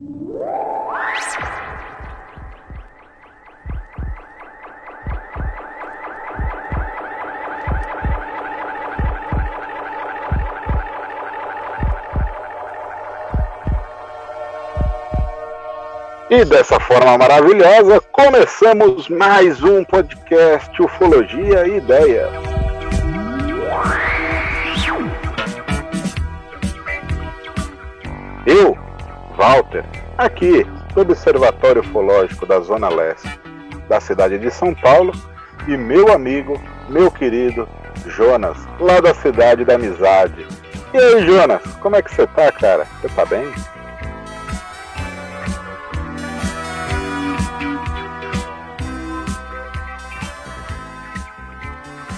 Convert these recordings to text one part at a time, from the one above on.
E dessa forma maravilhosa, começamos mais um podcast Ufologia e Ideia. Walter, aqui do Observatório Ufológico da Zona Leste da cidade de São Paulo, e meu amigo, meu querido Jonas, lá da cidade da Amizade. E aí, Jonas, como é que você tá, cara? Você tá bem?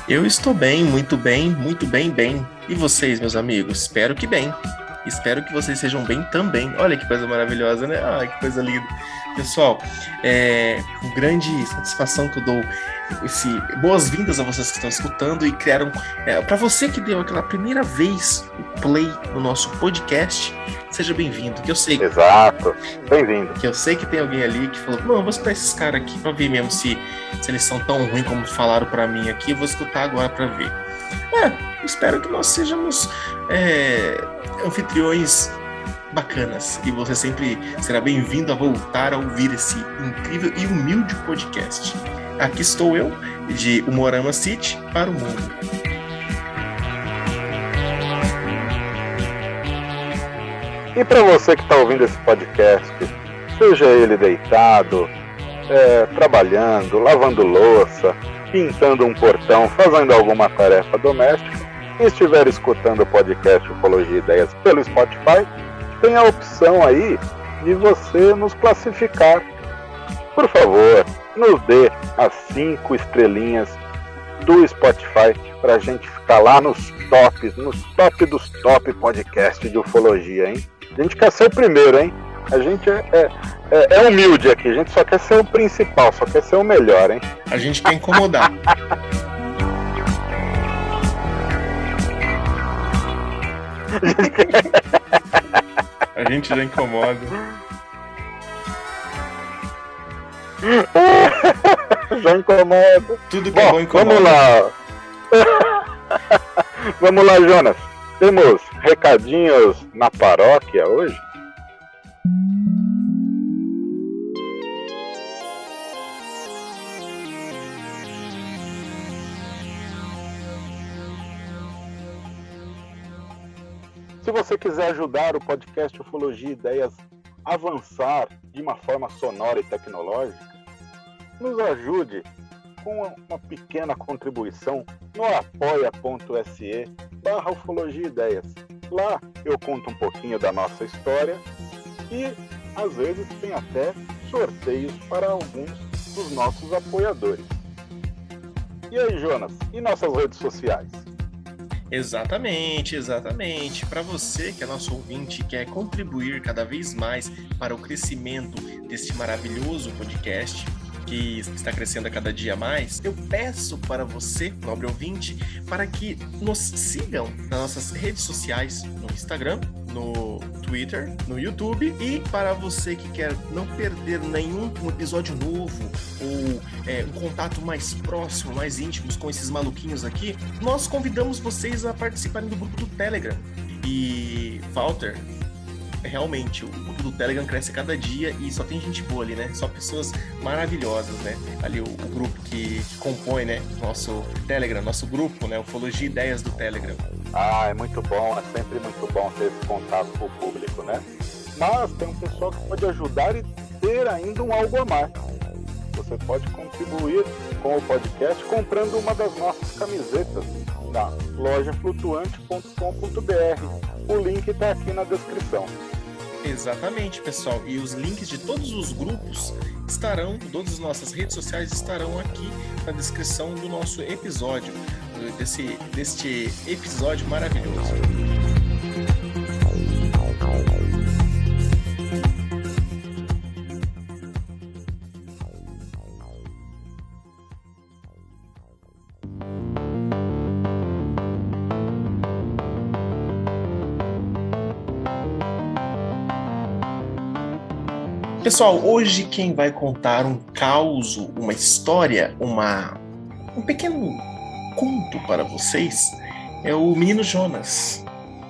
Eu estou bem, muito bem, muito bem, bem. E vocês, meus amigos? Espero que bem. Espero que vocês sejam bem também. Olha que coisa maravilhosa, né? Ah, que coisa linda. Pessoal, é com grande satisfação que eu dou esse boas-vindas a vocês que estão escutando e criaram. É, para você que deu aquela primeira vez o play no nosso podcast, seja bem-vindo. Que eu sei. Exato. Bem-vindo. Que eu sei que tem alguém ali que falou: não, eu vou escutar esses caras aqui pra ver mesmo se, se eles são tão ruins como falaram para mim aqui. Eu vou escutar agora para ver. É, espero que nós sejamos é, anfitriões bacanas e você sempre será bem-vindo a voltar a ouvir esse incrível e humilde podcast. Aqui estou eu, de Humorama City para o mundo. E para você que está ouvindo esse podcast, seja ele deitado, é, trabalhando, lavando louça, pintando um portão, fazendo alguma tarefa doméstica, estiver escutando o podcast Ufologia Ideias pelo Spotify, tem a opção aí de você nos classificar. Por favor, nos dê as cinco estrelinhas do Spotify para a gente ficar lá nos tops, nos top dos top podcast de ufologia, hein? A gente quer ser o primeiro, hein? A gente é, é, é, é humilde aqui, a gente só quer ser o principal, só quer ser o melhor, hein? A gente quer incomodar. A gente já incomoda. já incomoda. Tudo que é bom incomoda. Vamos lá. vamos lá, Jonas. Temos recadinhos na paróquia hoje? Se você quiser ajudar o podcast Ufologia Ideias a avançar de uma forma sonora e tecnológica, nos ajude com uma pequena contribuição no apoia.se barra Ufologia Ideias. Lá eu conto um pouquinho da nossa história e às vezes tem até sorteios para alguns dos nossos apoiadores. E aí, Jonas, e nossas redes sociais? Exatamente, exatamente. Para você que é nosso ouvinte e quer contribuir cada vez mais para o crescimento deste maravilhoso podcast, que está crescendo a cada dia mais, eu peço para você, nobre ouvinte, para que nos sigam nas nossas redes sociais, no Instagram, no Twitter, no YouTube e para você que quer não perder nenhum episódio novo ou é, um contato mais próximo, mais íntimo com esses maluquinhos aqui, nós convidamos vocês a participarem do grupo do Telegram. E Walter, realmente, o grupo do Telegram cresce cada dia e só tem gente boa ali, né? Só pessoas maravilhosas, né? Ali o, o grupo que, que, compõe, né? Nosso Telegram, nosso grupo, né? Ufologia Ideias do Telegram. Ah, é muito bom, é sempre muito bom ter esse contato com o público, né? Mas tem um pessoal que pode ajudar e ter ainda um algo a mais. Você pode contribuir com o podcast comprando uma das nossas camisetas na lojaflutuante.com.br. O link está aqui na descrição. Exatamente, pessoal. E os links de todos os grupos estarão, todas as nossas redes sociais estarão aqui na descrição do nosso episódio, desse, deste episódio maravilhoso. Pessoal, hoje quem vai contar um caos, uma história, uma um pequeno conto para vocês é o menino Jonas.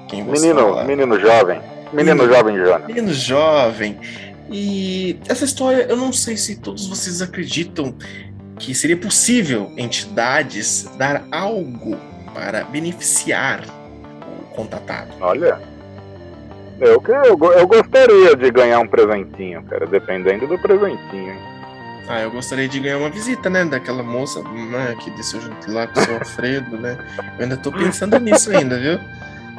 Quem menino, menino jovem. Menino, menino jovem Jonas. Menino jovem. E essa história, eu não sei se todos vocês acreditam que seria possível entidades dar algo para beneficiar o contatado. Olha, eu, eu, eu gostaria de ganhar um presentinho, cara, dependendo do presentinho. Ah, eu gostaria de ganhar uma visita, né, daquela moça né, que desceu junto lá com o seu Alfredo, né? Eu ainda tô pensando nisso ainda, viu?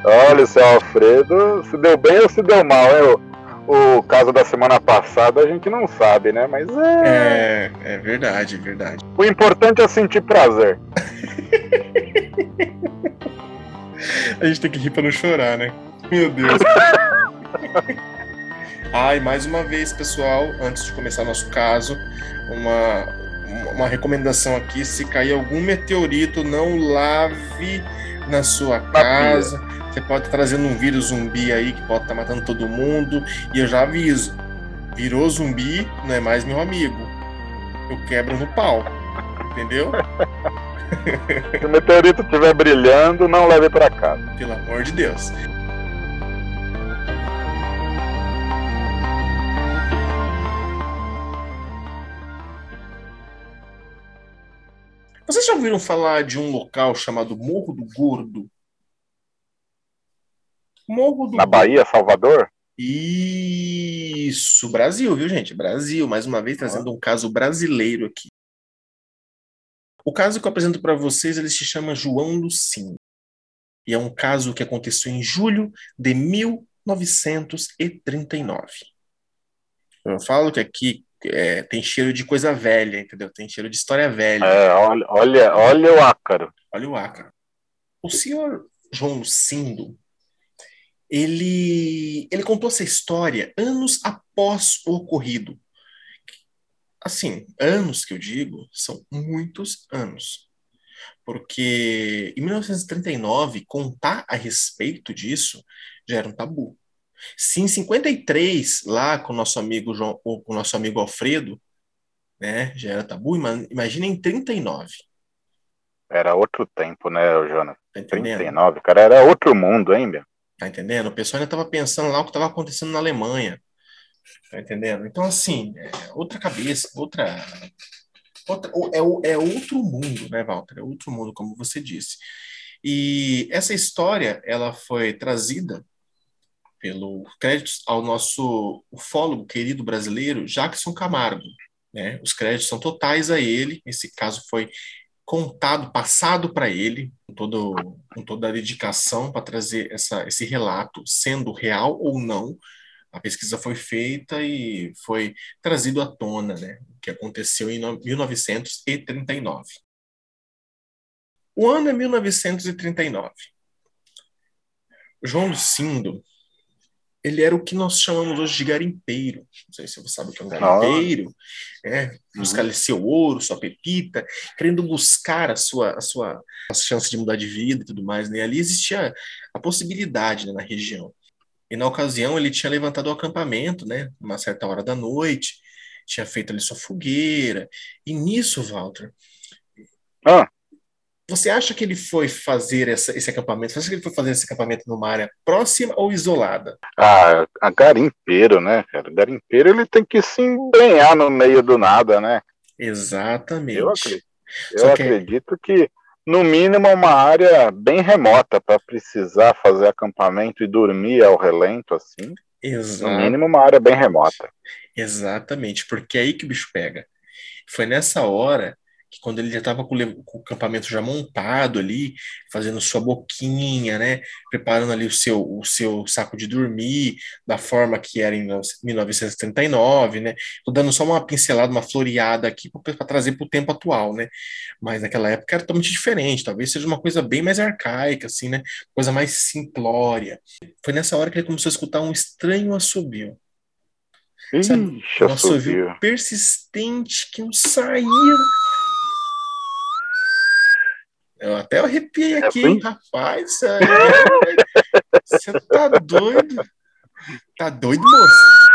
Olha, o seu Alfredo, se deu bem ou se deu mal, hein? o caso da semana passada a gente não sabe, né? Mas é. É, é verdade, é verdade. O importante é sentir prazer. a gente tem que rir pra não chorar, né? Meu Deus. Ai, mais uma vez, pessoal, antes de começar nosso caso, uma, uma recomendação aqui: se cair algum meteorito, não lave na sua casa. Você pode estar trazendo um vírus zumbi aí que pode estar matando todo mundo. E eu já aviso: virou zumbi, não é mais meu amigo. Eu quebro no pau. Entendeu? Se o meteorito estiver brilhando, não leve para casa. Pelo amor de Deus. Vocês já ouviram falar de um local chamado Morro do Gordo? Morro do Na Bahia, Salvador? Isso, Brasil, viu, gente? Brasil, mais uma vez trazendo um caso brasileiro aqui. O caso que eu apresento para vocês, ele se chama João Lucim. E é um caso que aconteceu em julho de 1939. Eu falo que aqui é, tem cheiro de coisa velha, entendeu? Tem cheiro de história velha. É, olha, olha, olha o ácaro. Olha o ácaro. O senhor João Lucindo, ele, ele contou essa história anos após o ocorrido. Assim, anos que eu digo, são muitos anos. Porque em 1939, contar a respeito disso já era um tabu. Se em 53, lá com o nosso amigo João, com o nosso amigo Alfredo, né, já era tabu, imagina em 39. Era outro tempo, né, Jonas? Tá 39, cara, era outro mundo, hein, meu? Tá entendendo? O pessoal ainda estava pensando lá o que estava acontecendo na Alemanha. Tá entendendo? Então, assim, é outra cabeça, outra. outra é, é outro mundo, né, Walter? É outro mundo, como você disse. E essa história, ela foi trazida pelo créditos ao nosso ufólogo querido brasileiro, Jackson Camargo. Né? Os créditos são totais a ele. Esse caso foi contado, passado para ele, com, todo, com toda a dedicação para trazer essa, esse relato, sendo real ou não. A pesquisa foi feita e foi trazido à tona, né, o que aconteceu em 1939. O ano é 1939. João Lucindo ele era o que nós chamamos hoje de garimpeiro. Não sei se você sabe o que é um garimpeiro. Ah. É, buscar uhum. seu ouro, sua pepita, querendo buscar a sua, a sua a chance de mudar de vida e tudo mais. Né? Ali existia a possibilidade né, na região. E na ocasião ele tinha levantado o acampamento, né, uma certa hora da noite, tinha feito ali sua fogueira. E nisso, Walter, ah. Você acha que ele foi fazer essa, esse acampamento? Você acha que ele foi fazer esse acampamento numa área próxima ou isolada? Ah, a garimpeiro, né, cara? Garimpeiro ele tem que se embrenhar no meio do nada, né? Exatamente. Eu acredito, eu que... acredito que, no mínimo, uma área bem remota para precisar fazer acampamento e dormir ao relento, assim. Exato. No mínimo, uma área bem remota. Exatamente, porque é aí que o bicho pega. Foi nessa hora que quando ele já estava com, com, o acampamento já montado ali, fazendo sua boquinha, né, preparando ali o seu, o seu saco de dormir, da forma que era em 1939, né, tô dando só uma pincelada, uma floreada aqui para trazer para o tempo atual, né, mas naquela época era totalmente diferente, talvez seja uma coisa bem mais arcaica, assim, né, coisa mais simplória. Foi nessa hora que ele começou a escutar um estranho assobio. Ixi, um assobio persistente que não saía eu até arrepiei é aqui, é rapaz. Você tá doido? Tá doido, moço?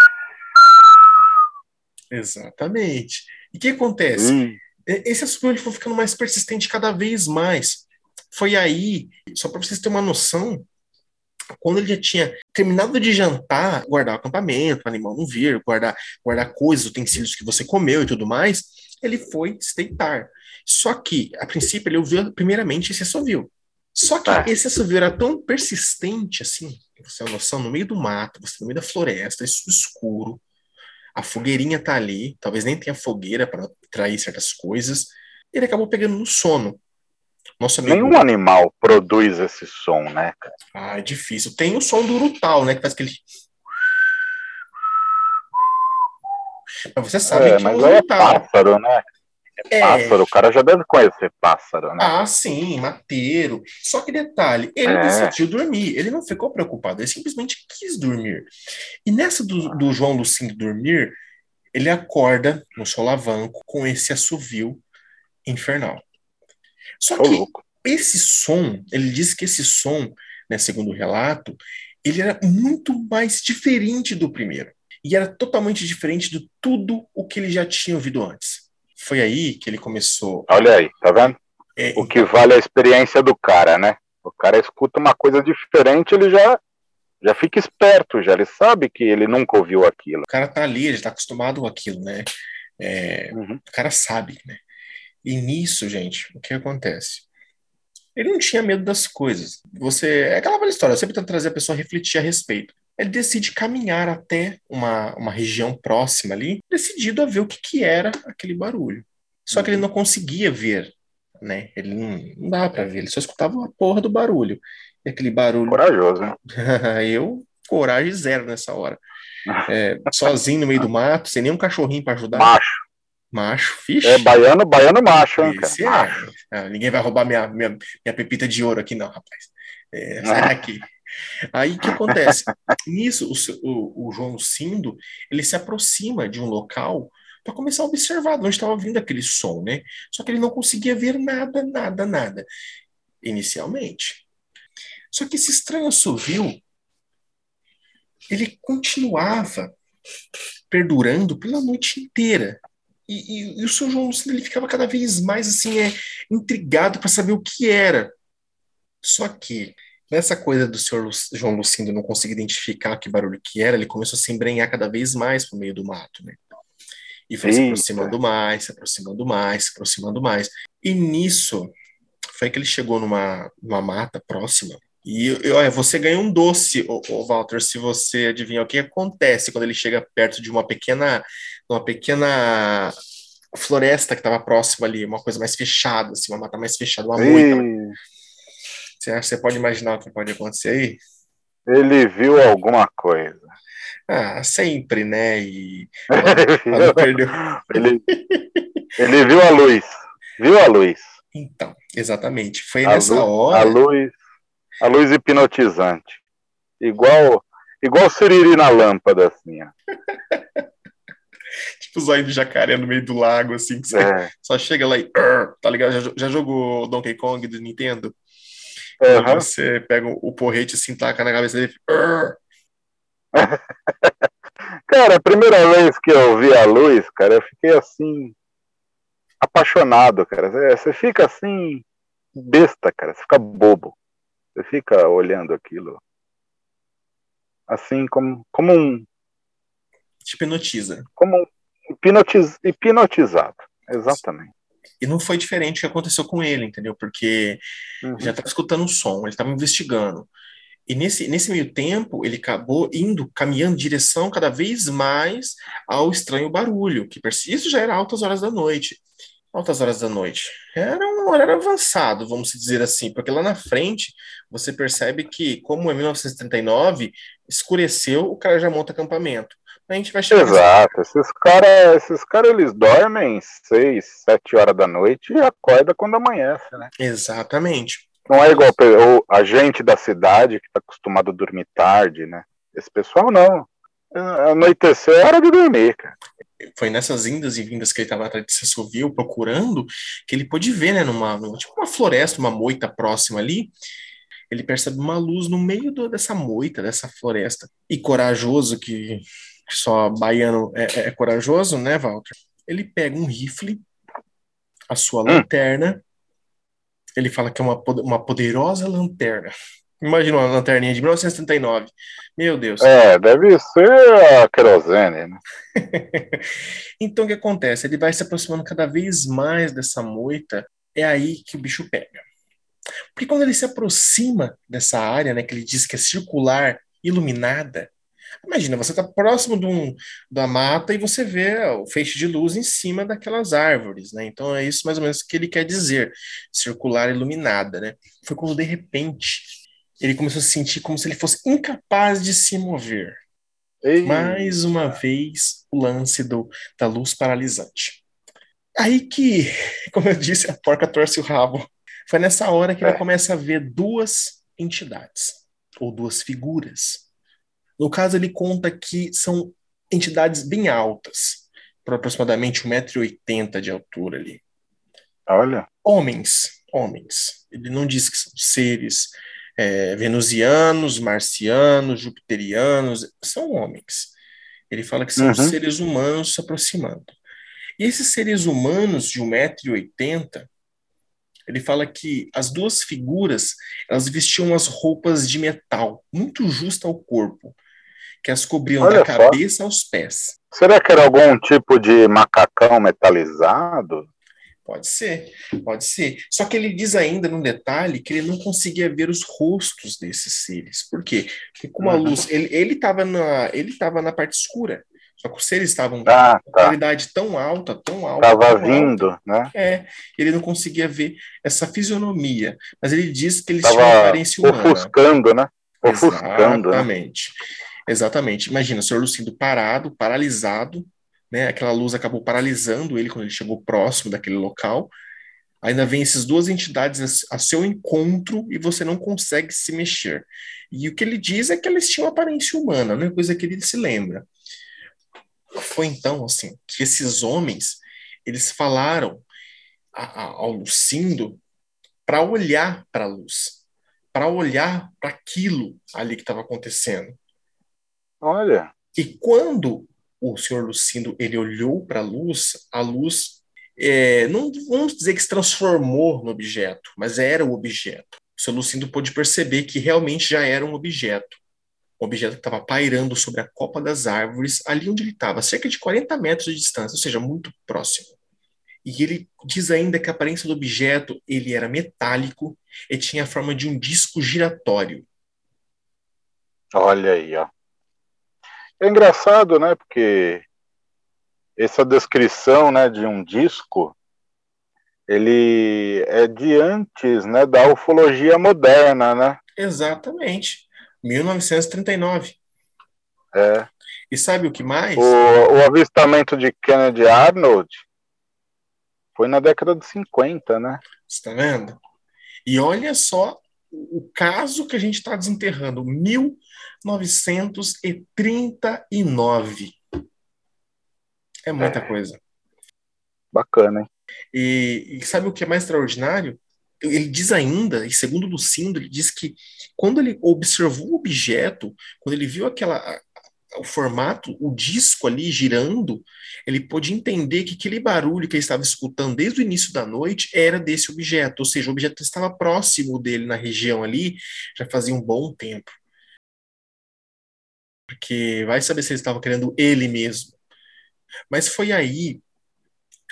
Exatamente. E o que acontece? Hum. Esse ele foi ficando mais persistente cada vez mais. Foi aí, só para vocês terem uma noção, quando ele já tinha terminado de jantar, guardar o acampamento, o animal não vir, guardar, guardar coisas, utensílios que você comeu e tudo mais, ele foi se deitar. Só que, a princípio, ele ouviu primeiramente esse assovio. Só que ah. esse assovio era tão persistente assim, você tem uma noção, no meio do mato, você no meio da floresta, isso escuro, a fogueirinha tá ali, talvez nem tenha fogueira para trair certas coisas, ele acabou pegando no sono. Nosso amigo... Nenhum animal produz esse som, né, cara? Ah, é difícil. Tem o som do urutal, né, que faz aquele... Mas você sabe é, que mas é, é pássaro, né? É, pássaro, o cara já deve conhecer pássaro, né? Ah, sim, mateiro. Só que detalhe, ele é. decidiu dormir, ele não ficou preocupado, ele simplesmente quis dormir. E nessa do, do João Lucindo dormir, ele acorda no solavanco com esse assovio infernal. Só que louco. esse som, ele diz que esse som, né, segundo o relato, ele era muito mais diferente do primeiro. E era totalmente diferente de tudo o que ele já tinha ouvido antes. Foi aí que ele começou. Olha aí, tá vendo? É, o que vale é a experiência do cara, né? O cara escuta uma coisa diferente, ele já já fica esperto, já ele sabe que ele nunca ouviu aquilo. O cara tá ali, ele tá acostumado com aquilo, né? É, uhum. O cara sabe, né? E nisso, gente, o que acontece? Ele não tinha medo das coisas. Você é aquela velha história, eu sempre tento trazer a pessoa a refletir a respeito. Ele decide caminhar até uma, uma região próxima ali, decidido a ver o que, que era aquele barulho. Só que ele não conseguia ver, né? Ele não, não dava para ver, ele só escutava a porra do barulho. E aquele barulho. Corajoso, né? eu, coragem zero nessa hora. É, sozinho no meio do mato, sem nenhum cachorrinho para ajudar. Macho. Macho, fixe. É baiano, baiano macho, hein, Esse é. Macho. Ah, ninguém vai roubar minha, minha, minha pepita de ouro aqui, não, rapaz. É, sai ah. daqui. Aí o que acontece? Nisso, o, o, João Cindo ele se aproxima de um local para começar a observar de onde estava vindo aquele som, né? Só que ele não conseguia ver nada, nada, nada, inicialmente. Só que esse estranho assovio, ele continuava perdurando pela noite inteira. E, e, e, o seu João Lucindo ele ficava cada vez mais assim é, intrigado para saber o que era. Só que nessa coisa do senhor João Lucindo não conseguir identificar que barulho que era, ele começou a se embrenhar cada vez mais pro meio do mato, né? E foi Eita. se aproximando mais, se aproximando mais, se aproximando mais. E nisso foi que ele chegou numa, numa mata próxima. E olha, você ganha um doce, ô, ô, Walter, se você adivinhar o que acontece quando ele chega perto de uma pequena numa pequena floresta que estava próxima ali, uma coisa mais fechada, assim, uma mata mais fechada, uma moita. Você acha você pode imaginar o que pode acontecer aí? Ele viu alguma coisa. Ah, sempre, né? E ele, ele viu a luz. Viu a luz. Então, exatamente. Foi a nessa luz, hora. A luz, a luz hipnotizante. Igual, igual Siriri na lâmpada, assim. Ó. tipo zóio de jacaré no meio do lago, assim, que você é. só chega lá e. Tá ligado? Já, já jogou Donkey Kong do Nintendo? Uhum. Você pega o porrete assim, taca na cabeça dele. cara, a primeira vez que eu vi a luz, cara, eu fiquei assim. apaixonado, cara. Você fica assim. besta, cara. Você fica bobo. Você fica olhando aquilo. Assim, como, como um te hipnotiza. Como hipnotiz, hipnotizado, exatamente. E não foi diferente o que aconteceu com ele, entendeu? Porque uhum. já estava escutando o som, ele estava investigando. E nesse, nesse meio tempo, ele acabou indo, caminhando em direção cada vez mais ao estranho barulho, que isso já era altas horas da noite. Altas horas da noite. Era um horário avançado, vamos dizer assim, porque lá na frente você percebe que, como é 1939, escureceu, o cara já monta acampamento a gente vai chegar. Exato. Esses caras, esses cara, eles dormem seis, sete horas da noite e acordam quando amanhece, né? Exatamente. Não é igual a gente da cidade que está acostumado a dormir tarde, né? Esse pessoal não. Anoitecer é hora de dormir, cara. Foi nessas indas e vindas que ele estava atrás de Sessoville procurando que ele pôde ver, né, numa, numa, tipo uma floresta, uma moita próxima ali, ele percebe uma luz no meio do, dessa moita, dessa floresta. E corajoso que só baiano é, é, é corajoso, né, Walter? Ele pega um rifle, a sua hum. lanterna, ele fala que é uma, uma poderosa lanterna. Imagina uma lanterninha de 1939. Meu Deus. É, deve ser a querosene, né? então o que acontece? Ele vai se aproximando cada vez mais dessa moita, é aí que o bicho pega. Porque quando ele se aproxima dessa área, né, que ele diz que é circular, iluminada, imagina, você está próximo de um, da mata e você vê o feixe de luz em cima daquelas árvores, né? Então é isso mais ou menos que ele quer dizer, circular, iluminada, né? Foi quando de repente ele começou a se sentir como se ele fosse incapaz de se mover. Ei. Mais uma vez, o lance do, da luz paralisante. Aí que, como eu disse, a porca torce o rabo. Foi nessa hora que é. ele começa a ver duas entidades, ou duas figuras. No caso, ele conta que são entidades bem altas, por aproximadamente 1,80m de altura ali. Olha. Homens, homens. Ele não diz que são seres é, venusianos, marcianos, jupiterianos, são homens. Ele fala que são uhum. seres humanos se aproximando. E esses seres humanos de 1,80m, ele fala que as duas figuras, elas vestiam as roupas de metal, muito justa ao corpo, que as cobriam Olha da cabeça aos pés. Será que era algum tipo de macacão metalizado? Pode ser, pode ser. Só que ele diz ainda num detalhe que ele não conseguia ver os rostos desses seres. Por quê? Porque com a uhum. luz, ele estava na, ele na parte escura. Só que os seres estavam ah, com tá. qualidade tão alta, tão alta. Estava vindo, alta, né? É, ele não conseguia ver essa fisionomia. Mas ele diz que eles Tava tinham aparência humana. Ofuscando, né? Ofuscando. Né? Exatamente. Né? Exatamente. Imagina o senhor Lucindo parado, paralisado, né? Aquela luz acabou paralisando ele quando ele chegou próximo daquele local. Ainda vem essas duas entidades a, a seu encontro e você não consegue se mexer. E o que ele diz é que eles tinham aparência humana, não é coisa que ele se lembra. Foi então assim que esses homens eles falaram a, a, ao Lucindo para olhar para a luz, para olhar para aquilo ali que estava acontecendo. Olha. E quando o senhor Lucindo ele olhou para a luz, a luz é, não vamos dizer que se transformou no objeto, mas era o objeto. O senhor Lucindo pôde perceber que realmente já era um objeto. Um objeto que estava pairando sobre a copa das árvores, ali onde ele estava, cerca de 40 metros de distância, ou seja, muito próximo. E ele diz ainda que a aparência do objeto ele era metálico e tinha a forma de um disco giratório. Olha aí, ó. É engraçado, né? Porque essa descrição, né, de um disco, ele é de antes, né, da ufologia moderna, né? Exatamente. 1939. É. E sabe o que mais? O, o avistamento de Kennedy Arnold foi na década de 50, né? Está vendo? E olha só o caso que a gente está desenterrando, 1939. É muita é. coisa. Bacana, hein? E, e, sabe o que é mais extraordinário? Ele diz ainda, e segundo Lucindo, ele diz que quando ele observou o objeto, quando ele viu aquela o formato, o disco ali girando, ele pôde entender que aquele barulho que ele estava escutando desde o início da noite era desse objeto, ou seja, o objeto estava próximo dele na região ali já fazia um bom tempo. Porque vai saber se ele estava querendo ele mesmo. Mas foi aí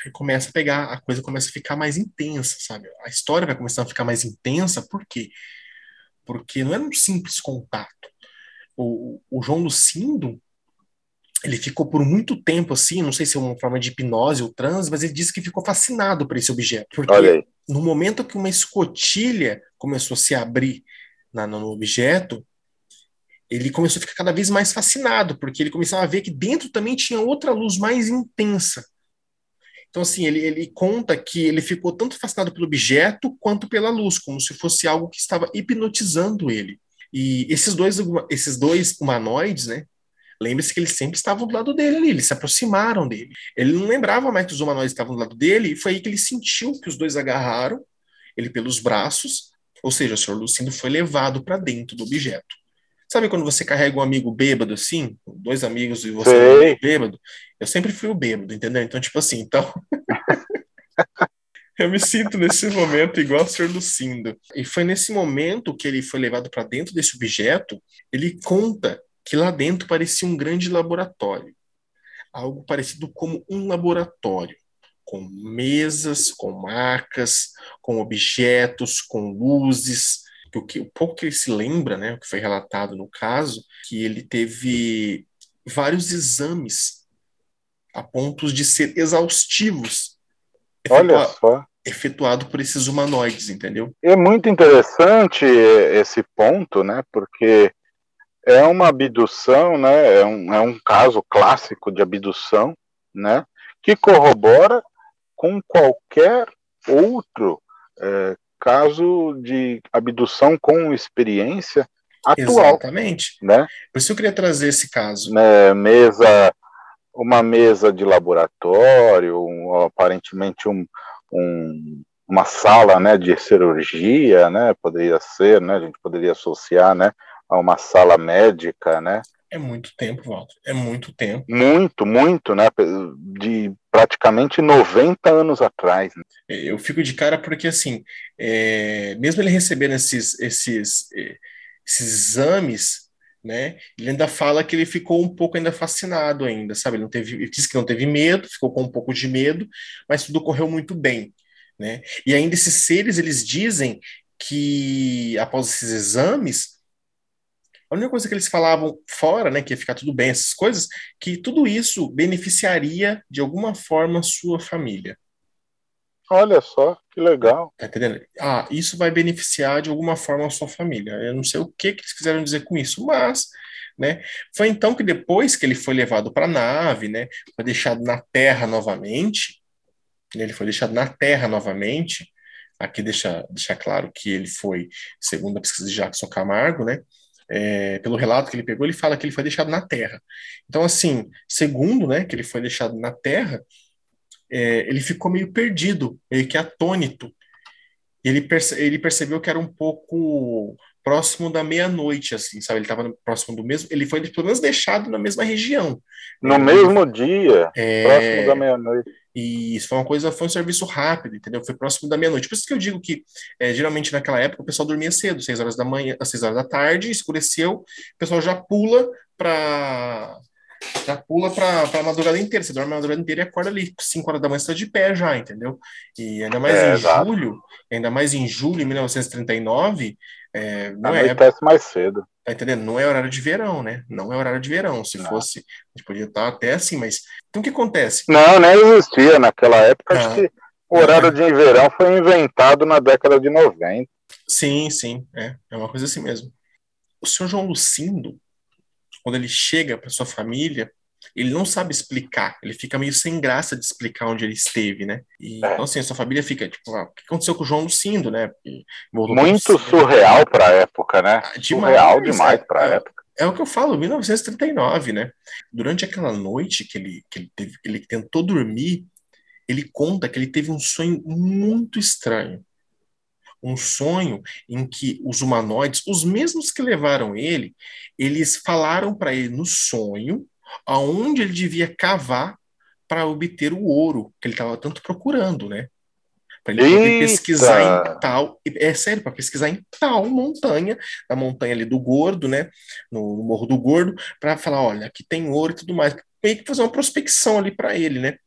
que começa a pegar, a coisa começa a ficar mais intensa, sabe? A história vai começar a ficar mais intensa, por quê? Porque não era um simples contato o, o João Lucindo, ele ficou por muito tempo assim, não sei se é uma forma de hipnose ou transe, mas ele disse que ficou fascinado por esse objeto. Porque no momento que uma escotilha começou a se abrir na, no objeto, ele começou a ficar cada vez mais fascinado, porque ele começava a ver que dentro também tinha outra luz mais intensa. Então, assim, ele, ele conta que ele ficou tanto fascinado pelo objeto quanto pela luz, como se fosse algo que estava hipnotizando ele. E esses dois, esses dois humanoides, né? Lembre-se que eles sempre estavam do lado dele ali, eles se aproximaram dele. Ele não lembrava mais que os humanoides estavam do lado dele, e foi aí que ele sentiu que os dois agarraram ele pelos braços, ou seja, o senhor Lucindo foi levado para dentro do objeto. Sabe quando você carrega um amigo bêbado assim? Dois amigos e você Sei. é bêbado? Eu sempre fui o bêbado, entendeu? Então, tipo assim, então. Eu me sinto nesse momento igual o Sr. Lucindo. E foi nesse momento que ele foi levado para dentro desse objeto, ele conta que lá dentro parecia um grande laboratório. Algo parecido como um laboratório, com mesas, com marcas, com objetos, com luzes. O, que, o pouco que ele se lembra, né, o que foi relatado no caso, que ele teve vários exames a pontos de ser exaustivos Olha só. efetuado por esses humanoides, entendeu? É muito interessante esse ponto, né? Porque é uma abdução, né? É um, é um caso clássico de abdução, né? Que corrobora com qualquer outro é, caso de abdução com experiência atual. Exatamente. Né? Por isso eu queria trazer esse caso. Né, mesa, uma mesa de laboratório, um, aparentemente um, um, uma sala né, de cirurgia, né? Poderia ser, né? A gente poderia associar, né? A uma sala médica, né? É muito tempo, Walter. É muito tempo. Muito, muito, né? De praticamente 90 anos atrás. Né? Eu fico de cara porque, assim, é, mesmo ele recebendo esses, esses, esses exames, né? Ele ainda fala que ele ficou um pouco ainda fascinado ainda, sabe? Ele não teve, ele disse que não teve medo, ficou com um pouco de medo, mas tudo correu muito bem, né? E ainda esses seres, eles dizem que após esses exames, a única coisa que eles falavam fora, né, que ia ficar tudo bem, essas coisas, que tudo isso beneficiaria de alguma forma sua família. Olha só, que legal. Tá entendendo? Ah, isso vai beneficiar de alguma forma a sua família. Eu não sei o que, que eles quiseram dizer com isso, mas, né, foi então que depois que ele foi levado para a nave, né, foi deixado na Terra novamente, ele foi deixado na Terra novamente, aqui deixa, deixa claro que ele foi, segundo a pesquisa de Jackson Camargo, né, é, pelo relato que ele pegou, ele fala que ele foi deixado na Terra. Então, assim, segundo, né, que ele foi deixado na Terra, é, ele ficou meio perdido, meio que atônito. Ele, perce ele percebeu que era um pouco próximo da meia-noite, assim, sabe? Ele estava próximo do mesmo. Ele foi pelo menos deixado na mesma região. No ele, mesmo dia, é, próximo da meia-noite. E isso foi uma coisa, foi um serviço rápido, entendeu? Foi próximo da meia-noite. Por isso que eu digo que, é, geralmente, naquela época, o pessoal dormia cedo, seis horas da manhã, às seis horas da tarde, escureceu, o pessoal já pula para já pula para a madrugada inteira. Você dorme a madrugada inteira e acorda ali, 5 horas da manhã, você está de pé já, entendeu? E ainda mais é, em exato. julho, ainda mais em julho de 1939, é, não é. mais cedo. Tá entendendo? Não é horário de verão, né? Não é horário de verão. Se não. fosse, a gente podia estar até assim, mas. Então o que acontece? Não, nem existia naquela época. Acho que o horário de verão foi inventado na década de 90. Sim, sim. É, é uma coisa assim mesmo. O senhor João Lucindo, quando ele chega para sua família, ele não sabe explicar, ele fica meio sem graça de explicar onde ele esteve, né? E, é. Então, assim, a sua família fica tipo, ah, o que aconteceu com o João Lucindo, né? Muito surreal para a época, né? Ah, demais, surreal demais é, para a é, época. É o que eu falo, 1939, né? Durante aquela noite que ele, que ele, teve, ele tentou dormir, ele conta que ele teve um sonho muito estranho um sonho em que os humanoides, os mesmos que levaram ele, eles falaram para ele no sonho aonde ele devia cavar para obter o ouro que ele estava tanto procurando, né? Para ele poder pesquisar em tal, é sério, para pesquisar em tal montanha, a montanha ali do Gordo, né? No, no Morro do Gordo, para falar, olha, aqui tem ouro e tudo mais, meio que fazer uma prospecção ali para ele, né?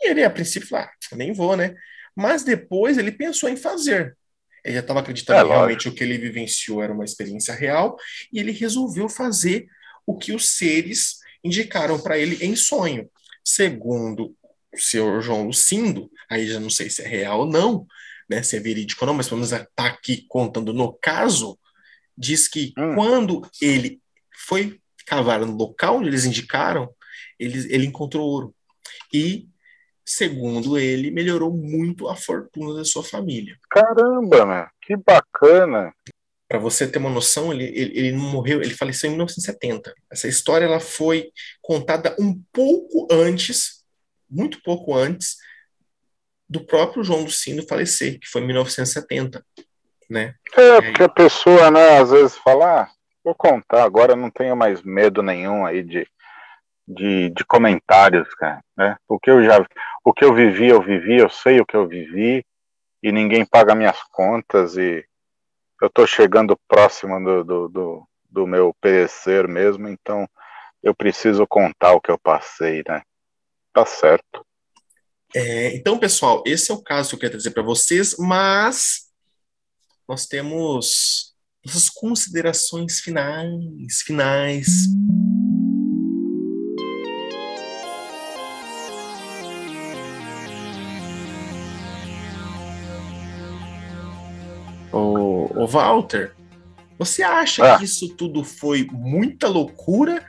E ele a princípio falou, ah, nem vou, né? Mas depois ele pensou em fazer. Ele já estava acreditando é, que realmente o que ele vivenciou era uma experiência real e ele resolveu fazer o que os seres indicaram para ele em sonho. Segundo o senhor João Lucindo, aí já não sei se é real ou não, né, se é verídico ou não, mas pelo menos está aqui contando no caso, diz que hum. quando ele foi cavar no local onde eles indicaram, ele, ele encontrou ouro. E segundo ele, melhorou muito a fortuna da sua família. Caramba, que bacana! Para você ter uma noção, ele, ele, ele morreu, ele faleceu em 1970. Essa história ela foi contada um pouco antes, muito pouco antes, do próprio João Lucindo falecer, que foi em 1970, né? É, porque a pessoa, né, às vezes fala, ah, Vou contar agora, não tenho mais medo nenhum aí de, de, de comentários, cara. Né? O que eu já, o que eu vivi, eu vivi, eu sei o que eu vivi e ninguém paga minhas contas e eu tô chegando próximo do, do, do, do meu perecer mesmo, então eu preciso contar o que eu passei, né? Tá certo. É, então, pessoal, esse é o caso que eu queria trazer para vocês, mas nós temos nossas considerações finais, finais. Ô, ô Walter, você acha ah. que isso tudo foi muita loucura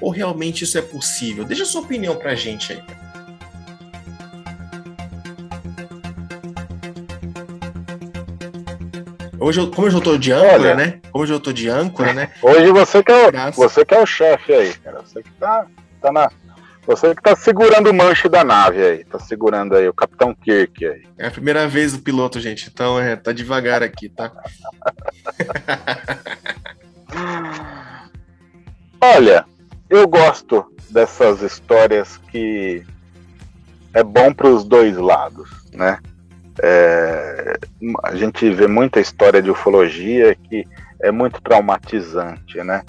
ou realmente isso é possível? Deixa a sua opinião pra gente aí. Hoje, eu, como eu já tô de âncora, Olha, né? Como eu tô de âncora, né? Hoje você que é o, você que é o chefe aí, cara. Você que tá, tá na. Você que tá segurando o manche da nave aí. Tá segurando aí o Capitão Kirk aí. É a primeira vez do piloto, gente. Então é, tá devagar aqui, tá? Olha, eu gosto dessas histórias que é bom para os dois lados, né? É, a gente vê muita história de ufologia que é muito traumatizante, né?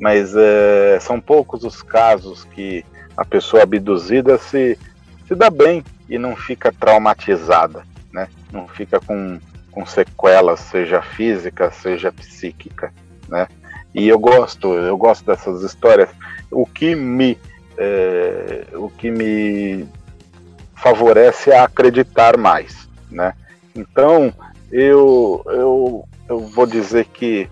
Mas é, são poucos os casos que a pessoa abduzida se, se dá bem e não fica traumatizada, né? Não fica com, com sequelas, seja física, seja psíquica, né? E eu gosto, eu gosto dessas histórias. O que me, é, o que me favorece é acreditar mais, né? Então, eu, eu, eu vou dizer que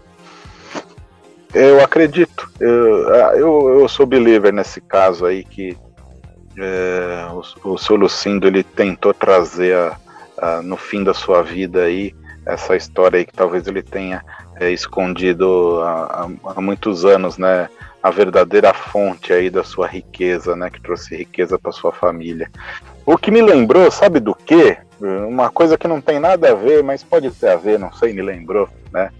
eu acredito, eu, eu, eu sou believer nesse caso aí que é, o, o seu Lucindo ele tentou trazer a, a, no fim da sua vida aí essa história aí que talvez ele tenha é, escondido há, há, muitos anos, né? A verdadeira fonte aí da sua riqueza, né? Que trouxe riqueza para sua família. O que me lembrou, sabe do quê? Uma coisa que não tem nada a ver, mas pode ter a ver, não sei, me lembrou, né?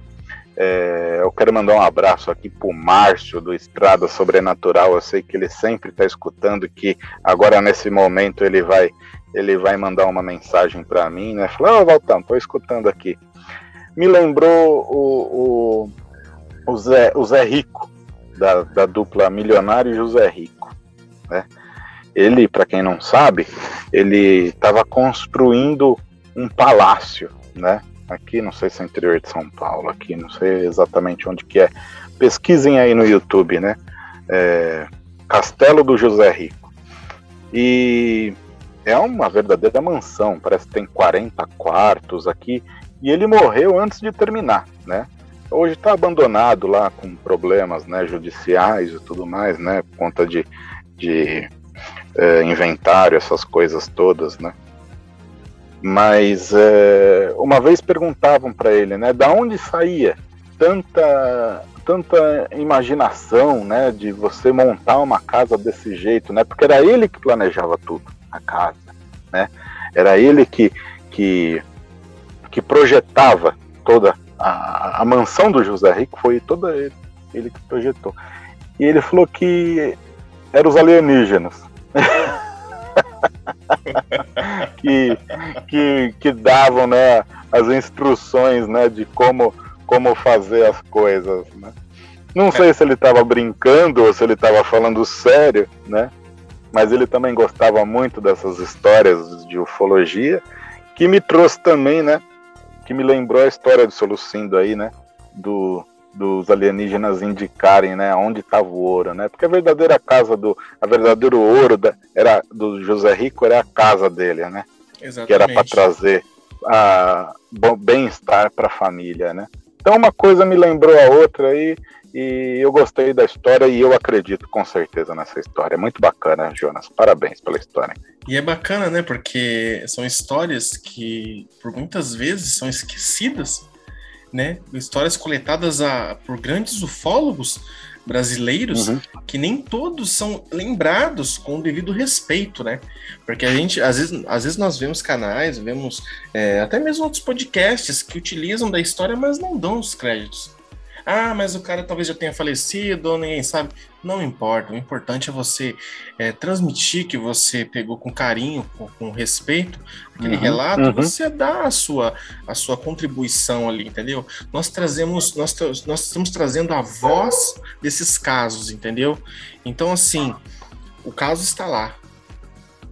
É, eu quero mandar um abraço aqui pro Márcio do Estrada Sobrenatural. Eu sei que ele sempre está escutando, que agora nesse momento ele vai ele vai mandar uma mensagem para mim, né? Falar, ô oh, Valtão, tô escutando aqui. Me lembrou o, o, o, Zé, o Zé Rico, da, da dupla Milionário e José Rico, né? Ele, para quem não sabe, ele estava construindo um palácio, né? Aqui, não sei se é interior de São Paulo, aqui, não sei exatamente onde que é. Pesquisem aí no YouTube, né? É, Castelo do José Rico. E é uma verdadeira mansão, parece que tem 40 quartos aqui. E ele morreu antes de terminar, né? Hoje está abandonado lá com problemas né, judiciais e tudo mais, né? Por conta de, de é, inventário, essas coisas todas, né? Mas é, uma vez perguntavam para ele, né, da onde saía tanta tanta imaginação, né, de você montar uma casa desse jeito, né? Porque era ele que planejava tudo, a casa, né? Era ele que que, que projetava toda a, a mansão do José Rico, foi toda ele, ele que projetou. E ele falou que eram os alienígenas. que, que, que davam né, as instruções né, de como, como fazer as coisas. Né? Não sei se ele estava brincando ou se ele estava falando sério, né? mas ele também gostava muito dessas histórias de ufologia, que me trouxe também, né? Que me lembrou a história do Solucindo aí, né? Do, dos alienígenas indicarem, né, onde estava o ouro, né? Porque a verdadeira casa do, a verdadeiro ouro da, era do José Rico era a casa dele, né? Exatamente. Que era para trazer a bem-estar para a família, né? Então uma coisa me lembrou a outra aí e eu gostei da história e eu acredito com certeza nessa história. É muito bacana, Jonas. Parabéns pela história. E é bacana, né? Porque são histórias que por muitas vezes são esquecidas né? Histórias coletadas a, por grandes ufólogos brasileiros uhum. que nem todos são lembrados com o devido respeito, né? Porque a gente, às vezes, às vezes nós vemos canais, vemos é, até mesmo outros podcasts que utilizam da história, mas não dão os créditos. Ah, mas o cara talvez já tenha falecido, ou ninguém sabe. Não importa, o importante é você é, transmitir que você pegou com carinho, com, com respeito, aquele uhum, relato, uhum. você dá a sua, a sua contribuição ali, entendeu? Nós trazemos, nós, nós estamos trazendo a voz desses casos, entendeu? Então, assim, o caso está lá,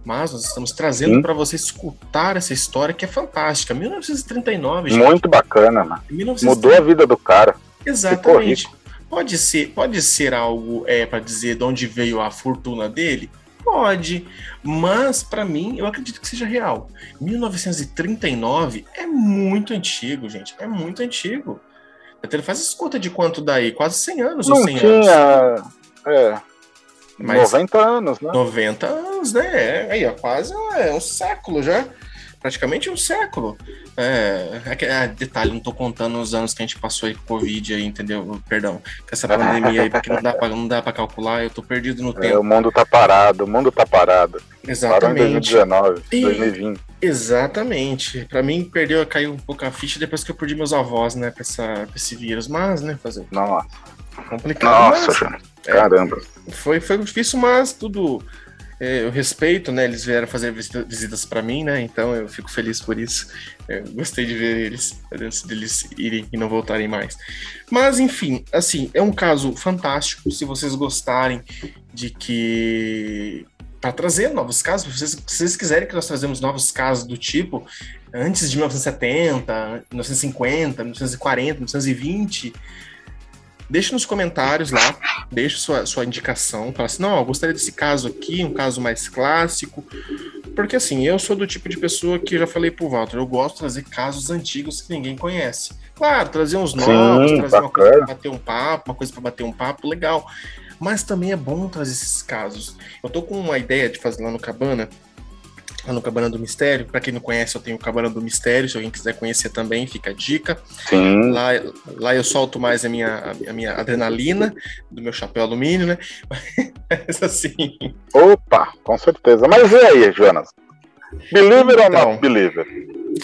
mas nós estamos trazendo para você escutar essa história que é fantástica. 1939, gente. Muito bacana, mano. 1939. Mudou a vida do cara. Exatamente. Pode ser, pode ser algo é, para dizer de onde veio a fortuna dele? Pode, mas para mim eu acredito que seja real. 1939 é muito antigo, gente. É muito antigo. Ele faz as contas de quanto daí? Quase 100 anos Não ou 100 tinha... anos? É, mas 90 anos, né? 90 anos, né? É, aí, ó, quase é um século já. Praticamente um século. É, é, é, detalhe, não tô contando os anos que a gente passou aí com Covid aí, entendeu? Perdão. Com essa pandemia aí, porque não dá pra, não dá pra calcular, eu tô perdido no é, tempo. o mundo tá parado, o mundo tá parado. Exatamente. Parou em 2019, e, 2020. Exatamente. Pra mim, perdeu, caiu um pouco a ficha depois que eu perdi meus avós, né, pra, essa, pra esse vírus. Mas, né, fazer. Nossa. Complicado. Nossa, mas, é, Caramba. Foi, foi difícil, mas tudo. É, eu respeito, né? Eles vieram fazer visitas para mim, né? Então eu fico feliz por isso. Eu gostei de ver eles antes deles irem e não voltarem mais. Mas enfim, assim, é um caso fantástico. Se vocês gostarem de que para trazer novos casos, se vocês, se vocês quiserem que nós trazemos novos casos do tipo antes de 1970, 1950, 1940, 1920 Deixe nos comentários lá, deixe sua, sua indicação. Fala assim, não, eu gostaria desse caso aqui, um caso mais clássico. Porque assim, eu sou do tipo de pessoa que já falei pro Walter, eu gosto de trazer casos antigos que ninguém conhece. Claro, trazer uns novos, Sim, trazer bacana. uma coisa pra bater um papo, uma coisa para bater um papo, legal. Mas também é bom trazer esses casos. Eu tô com uma ideia de fazer lá no Cabana, lá no Cabana do Mistério. Para quem não conhece, eu tenho o Cabana do Mistério. Se alguém quiser conhecer também, fica a dica. Sim. Lá, lá eu solto mais a minha, a minha adrenalina do meu chapéu alumínio, né? Mas assim. Opa, com certeza. Mas e aí, Jonas? Believer então, ou não believer?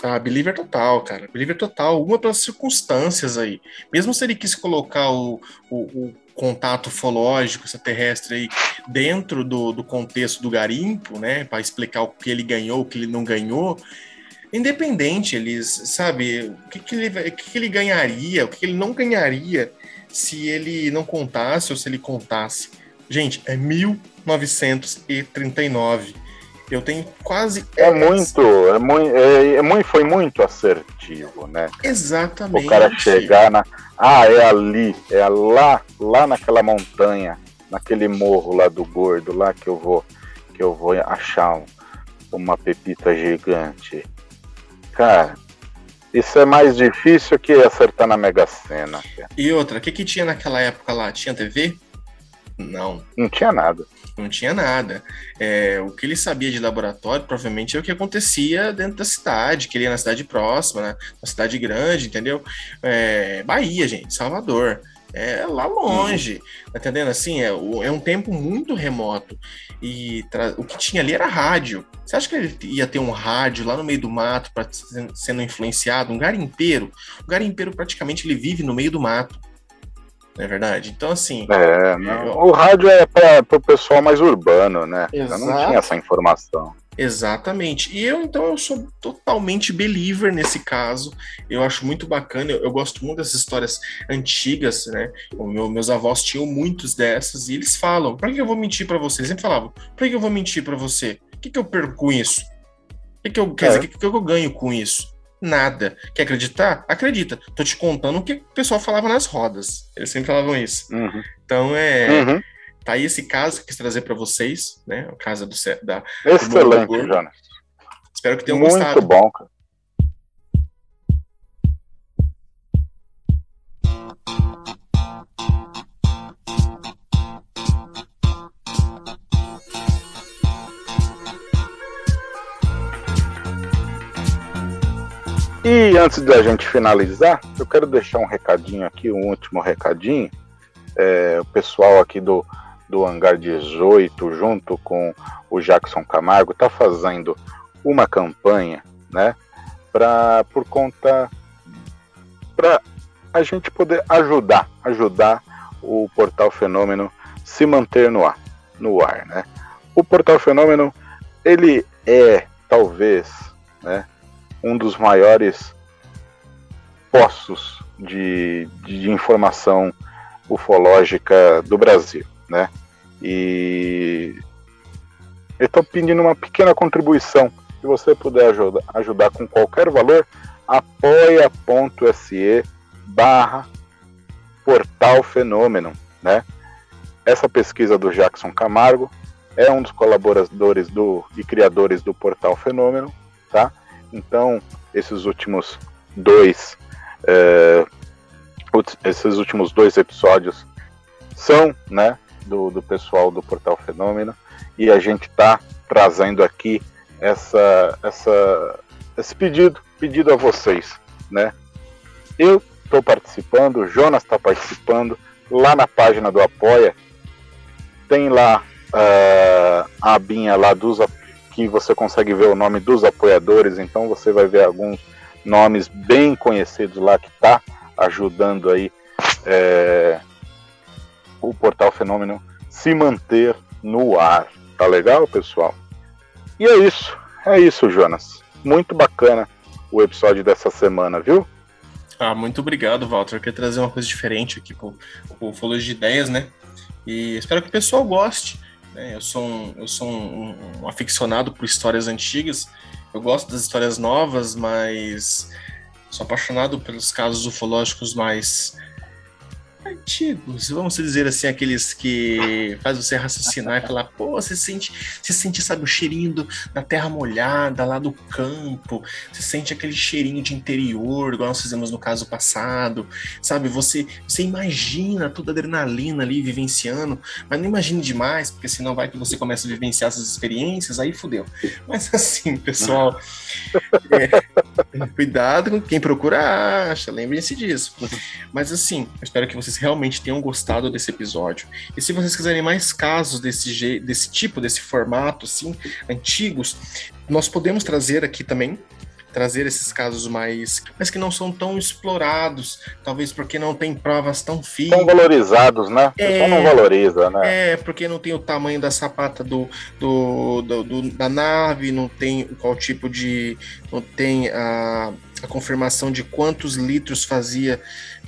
Ah, believer total, cara. Believer total. Uma pelas circunstâncias aí. Mesmo se ele quis colocar o, o, o contato ufológico extraterrestre aí dentro do, do contexto do garimpo, né, para explicar o que ele ganhou, o que ele não ganhou, independente, eles, sabe, o que, que, ele, o que, que ele ganharia, o que, que ele não ganharia se ele não contasse ou se ele contasse. Gente, é 1939. Eu tenho quase. É muito, é muito, é, é muito, foi muito assertivo, né? Exatamente. O cara chegar na. Ah, é ali, é lá, lá naquela montanha, naquele morro lá do gordo, lá que eu vou, que eu vou achar um, uma pepita gigante. Cara, isso é mais difícil que acertar na Mega Sena. E outra, o que, que tinha naquela época lá? Tinha TV? Não. Não tinha nada. Não tinha nada. É, o que ele sabia de laboratório provavelmente é o que acontecia dentro da cidade, que ele ia na cidade próxima, né? na cidade grande, entendeu? É, Bahia, gente, Salvador. É lá longe, tá entendendo? Assim, é, é um tempo muito remoto. E o que tinha ali era rádio. Você acha que ele ia ter um rádio lá no meio do mato sendo influenciado? Um garimpeiro? O garimpeiro praticamente ele vive no meio do mato não é verdade? Então, assim. É, eu... o rádio é para o pessoal mais urbano, né? Exato. Eu não tinha essa informação. Exatamente. E eu, então, eu sou totalmente believer nesse caso. Eu acho muito bacana. Eu, eu gosto muito dessas histórias antigas, né? Meu, meus avós tinham muitos dessas e eles falam: para que eu vou mentir para você? Eles sempre falavam: para que eu vou mentir para você? O que, que eu perco com isso? O que, que eu, é. dizer, o que, que eu ganho com isso? Nada. Quer acreditar? Acredita. Tô te contando o que o pessoal falava nas rodas. Eles sempre falavam isso. Uhum. Então é. Uhum. Tá aí esse caso que eu quis trazer para vocês, né? O caso do da. Excelente, do Jonas. Espero que tenham Muito gostado. Muito bom, cara. E antes da gente finalizar, eu quero deixar um recadinho aqui, um último recadinho. É, o pessoal aqui do, do Hangar 18, junto com o Jackson Camargo, está fazendo uma campanha, né, para por conta para a gente poder ajudar, ajudar o Portal Fenômeno se manter no ar, no ar, né? O Portal Fenômeno, ele é talvez, né, um dos maiores poços de, de informação ufológica do Brasil, né? E eu estou pedindo uma pequena contribuição. Se você puder ajudar, ajudar com qualquer valor, apoia.se barra portal fenômeno, né? Essa pesquisa do Jackson Camargo é um dos colaboradores do, e criadores do portal Fenômeno, tá? Então, esses últimos dois, é, esses últimos dois episódios são, né, do, do pessoal do portal Fenômeno e a gente está trazendo aqui essa, essa, esse pedido, pedido a vocês, né? Eu estou participando, o Jonas está participando, lá na página do Apoia tem lá uh, a abinha lá dos que você consegue ver o nome dos apoiadores, então você vai ver alguns nomes bem conhecidos lá que tá ajudando aí é, o portal Fenômeno se manter no ar. Tá legal, pessoal? E é isso, é isso, Jonas. Muito bacana o episódio dessa semana, viu? Ah, muito obrigado, Walter. Eu queria trazer uma coisa diferente aqui pro, pro Folha de Ideias, né? E espero que o pessoal goste. Né? Eu sou, um, eu sou um, um, aficionado por histórias antigas. Eu gosto das histórias novas, mas sou apaixonado pelos casos ufológicos mais antigos, vamos dizer assim, aqueles que faz você raciocinar e falar, pô, você sente, você sente, sabe, o cheirinho do, da terra molhada lá do campo, você sente aquele cheirinho de interior, igual nós fizemos no caso passado, sabe, você, você imagina toda a adrenalina ali vivenciando, mas não imagine demais, porque senão vai que você começa a vivenciar essas experiências, aí fudeu. Mas assim, pessoal, é, cuidado com quem procura acha, lembrem-se disso. Mas assim, eu espero que vocês realmente tenham gostado desse episódio. E se vocês quiserem mais casos desse, desse tipo, desse formato, assim, antigos, nós podemos trazer aqui também trazer esses casos mais, mas que não são tão explorados, talvez porque não tem provas tão firmes. Tão valorizados, né? É, não valoriza, né? É, porque não tem o tamanho da sapata do, do, do, do da nave, não tem qual tipo de, não tem a, a confirmação de quantos litros fazia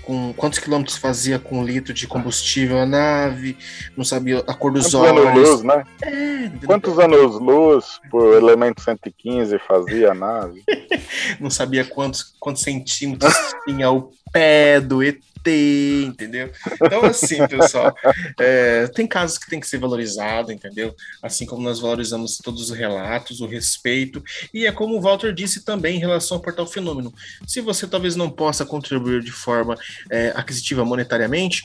com quantos quilômetros fazia com um litro de combustível a nave, não sabia a cor dos quantos olhos. Anos luz, né? É, quantos anos luz por elemento 115 fazia a nave? não sabia quantos, quantos centímetros tinha o pé do ET ter, entendeu? Então, assim, pessoal, é, tem casos que tem que ser valorizado, entendeu? Assim como nós valorizamos todos os relatos, o respeito, e é como o Walter disse também em relação ao Portal Fenômeno. Se você talvez não possa contribuir de forma é, aquisitiva monetariamente,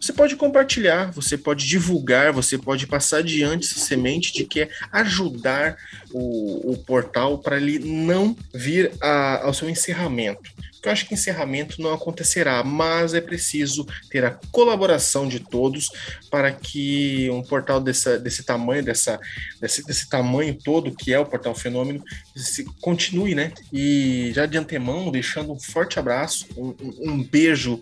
você pode compartilhar, você pode divulgar, você pode passar adiante essa semente de que é ajudar o, o portal para ele não vir a, ao seu encerramento eu acho que encerramento não acontecerá, mas é preciso ter a colaboração de todos para que um portal dessa, desse tamanho, dessa, desse, desse tamanho todo que é o Portal Fenômeno, se, continue, né? E já de antemão, deixando um forte abraço, um, um beijo,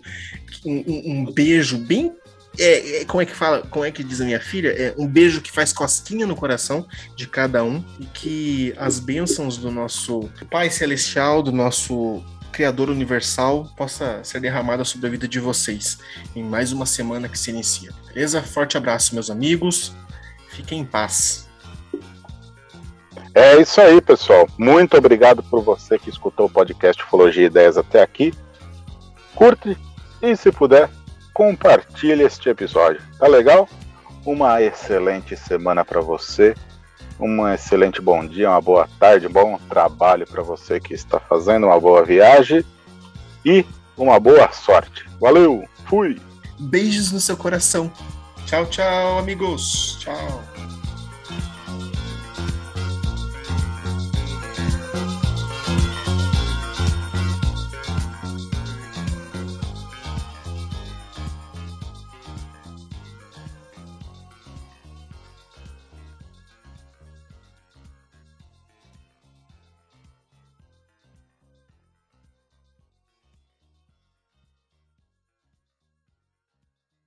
um, um beijo bem é, é, como é que fala, como é que diz a minha filha? É um beijo que faz cosquinha no coração de cada um e que as bênçãos do nosso Pai Celestial, do nosso Criador Universal possa ser derramada sobre a vida de vocês em mais uma semana que se inicia. Beleza? Forte abraço, meus amigos. Fiquem em paz. É isso aí, pessoal. Muito obrigado por você que escutou o podcast Ufologia Ideias até aqui. Curte e, se puder, compartilhe este episódio. Tá legal? Uma excelente semana para você um excelente bom dia, uma boa tarde, bom trabalho para você que está fazendo uma boa viagem e uma boa sorte. Valeu, fui! Beijos no seu coração. Tchau, tchau, amigos. Tchau.